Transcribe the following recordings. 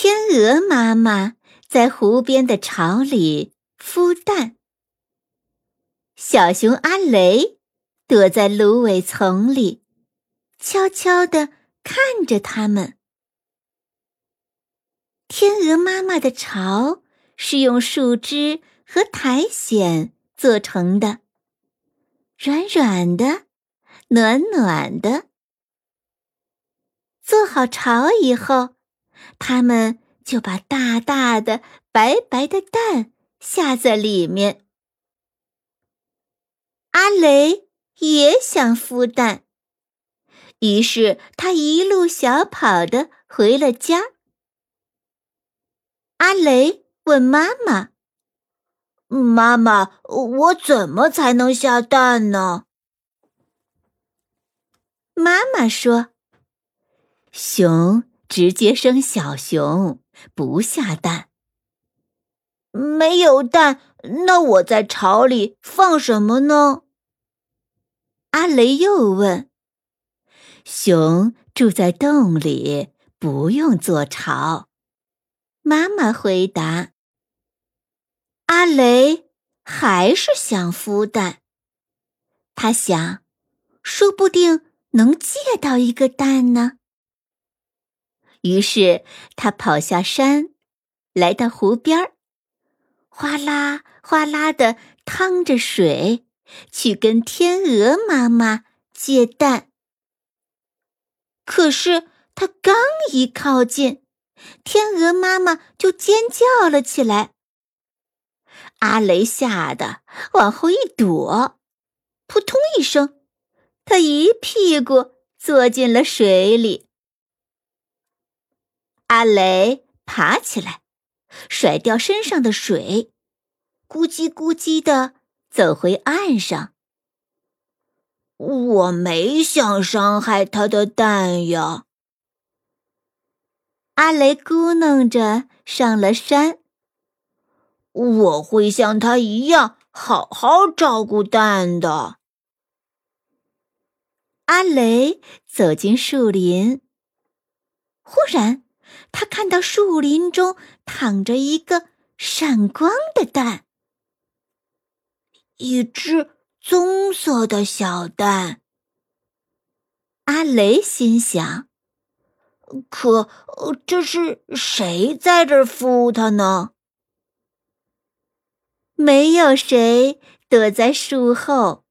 天鹅妈妈在湖边的巢里孵蛋，小熊阿雷躲在芦苇丛里，悄悄地看着它们。天鹅妈妈的巢是用树枝和苔藓做成的，软软的，暖暖的。做好巢以后。他们就把大大的、白白的蛋下在里面。阿雷也想孵蛋，于是他一路小跑的回了家。阿雷问妈妈：“妈妈，我怎么才能下蛋呢？”妈妈说：“熊。”直接生小熊，不下蛋。没有蛋，那我在巢里放什么呢？阿雷又问。熊住在洞里，不用做巢。妈妈回答。阿雷还是想孵蛋，他想，说不定能借到一个蛋呢。于是他跑下山，来到湖边儿，哗啦哗啦的淌着水，去跟天鹅妈妈借蛋。可是他刚一靠近，天鹅妈妈就尖叫了起来。阿雷吓得往后一躲，扑通一声，他一屁股坐进了水里。阿雷爬起来，甩掉身上的水，咕叽咕叽的走回岸上。我没想伤害他的蛋呀。阿雷咕哝着上了山。我会像他一样好好照顾蛋的。阿雷走进树林，忽然。他看到树林中躺着一个闪光的蛋，一只棕色的小蛋。阿雷心想：“可这是谁在这孵它呢？”没有谁躲在树后。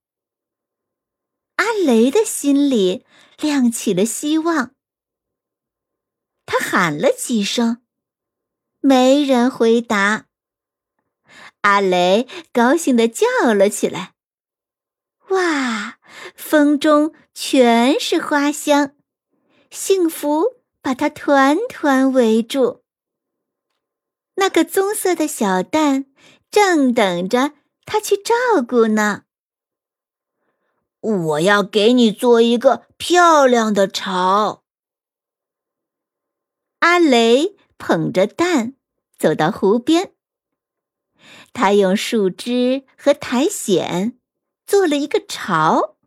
阿雷的心里亮起了希望。他喊了几声，没人回答。阿雷高兴地叫了起来：“哇，风中全是花香，幸福把它团团围住。那个棕色的小蛋正等着他去照顾呢。我要给你做一个漂亮的巢。”阿雷捧着蛋走到湖边，他用树枝和苔藓做了一个巢，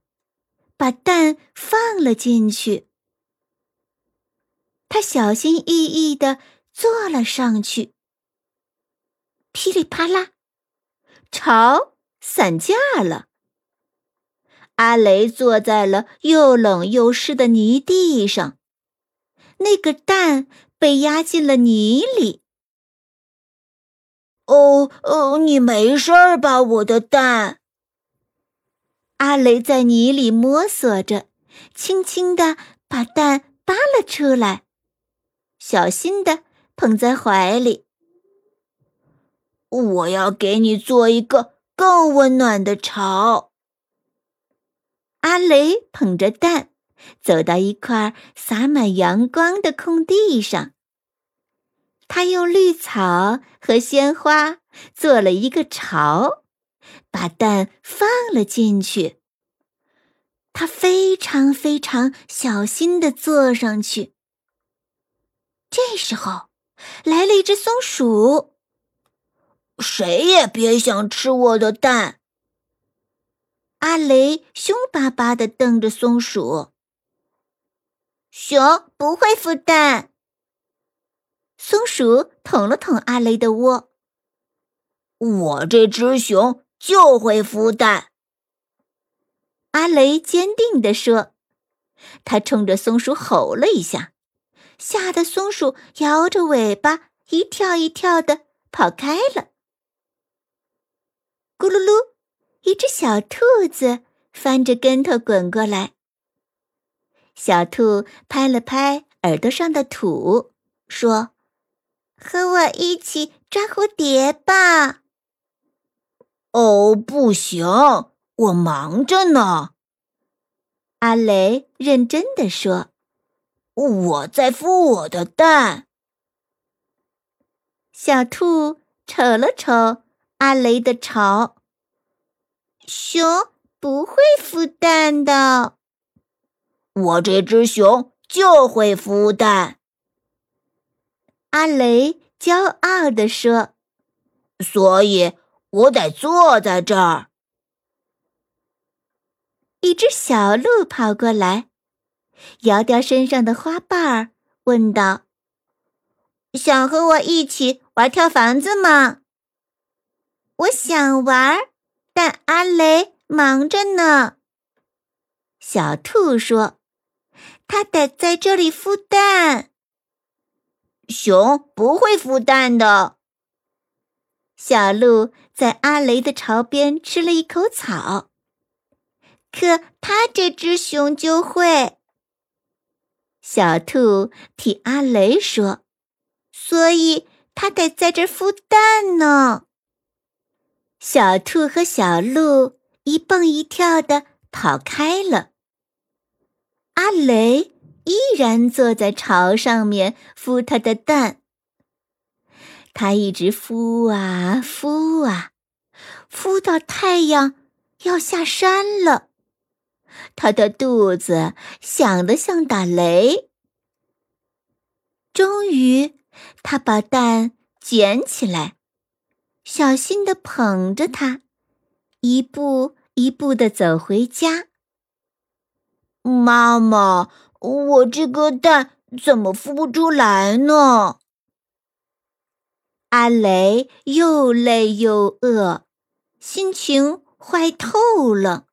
把蛋放了进去。他小心翼翼地坐了上去，噼里啪啦，巢散架了。阿雷坐在了又冷又湿的泥地上。那个蛋被压进了泥里。哦哦，你没事儿吧，我的蛋？阿雷在泥里摸索着，轻轻地把蛋扒了出来，小心地捧在怀里。我要给你做一个更温暖的巢。阿雷捧着蛋，走到一块洒满阳光的空地上。他用绿草和鲜花做了一个巢，把蛋放了进去。他非常非常小心的坐上去。这时候，来了一只松鼠。谁也别想吃我的蛋！阿雷凶巴巴的瞪着松鼠。熊不会孵蛋。松鼠捅了捅阿雷的窝。我这只熊就会孵蛋。阿雷坚定地说。他冲着松鼠吼了一下，吓得松鼠摇着尾巴，一跳一跳的跑开了。咕噜噜，一只小兔子翻着跟头滚过来。小兔拍了拍耳朵上的土，说：“和我一起抓蝴蝶吧。”“哦，不行，我忙着呢。”阿雷认真的说，“我在孵我的蛋。”小兔瞅了瞅阿雷的巢，熊不会孵蛋的。我这只熊就会孵蛋，阿雷骄傲地说：“所以我得坐在这儿。”一只小鹿跑过来，摇掉身上的花瓣儿，问道：“想和我一起玩跳房子吗？”“我想玩，但阿雷忙着呢。”小兔说。它得在这里孵蛋。熊不会孵蛋的。小鹿在阿雷的巢边吃了一口草，可它这只熊就会。小兔替阿雷说：“所以它得在这孵蛋呢。”小兔和小鹿一蹦一跳的跑开了。雷依然坐在巢上面孵他的蛋，他一直孵啊孵啊，孵到太阳要下山了，他的肚子响得像打雷。终于，他把蛋捡起来，小心的捧着它，一步一步的走回家。妈妈，我这个蛋怎么孵不出来呢？阿雷又累又饿，心情坏透了。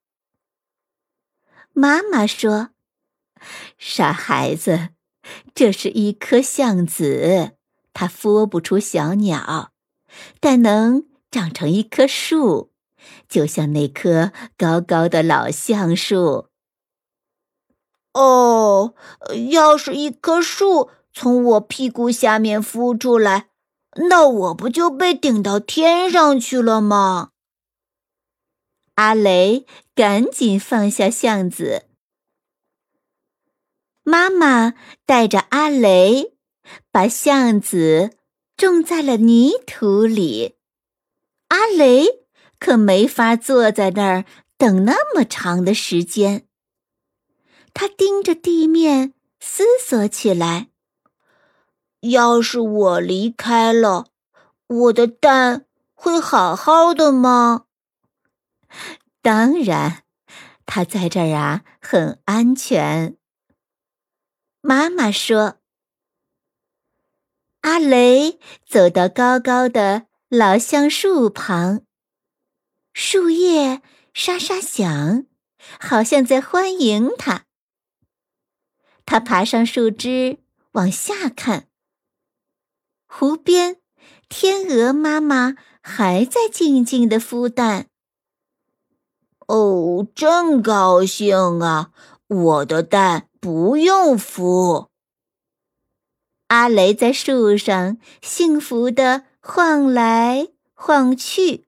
妈妈说：“傻孩子，这是一颗橡子，它孵不出小鸟，但能长成一棵树，就像那棵高高的老橡树。”哦，要是一棵树从我屁股下面孵出来，那我不就被顶到天上去了吗？阿雷赶紧放下橡子。妈妈带着阿雷，把橡子种在了泥土里。阿雷可没法坐在那儿等那么长的时间。他盯着地面思索起来：“要是我离开了，我的蛋会好好的吗？”当然，它在这儿啊，很安全。妈妈说：“阿雷走到高高的老橡树旁，树叶沙沙响，好像在欢迎他。”他爬上树枝，往下看。湖边，天鹅妈妈还在静静的孵蛋。哦，真高兴啊！我的蛋不用孵。阿雷在树上幸福的晃来晃去，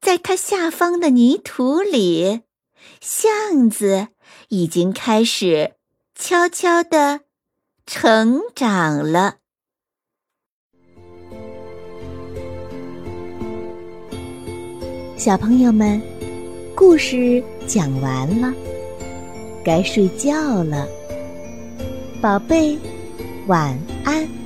在它下方的泥土里，橡子。已经开始悄悄的成长了。小朋友们，故事讲完了，该睡觉了，宝贝，晚安。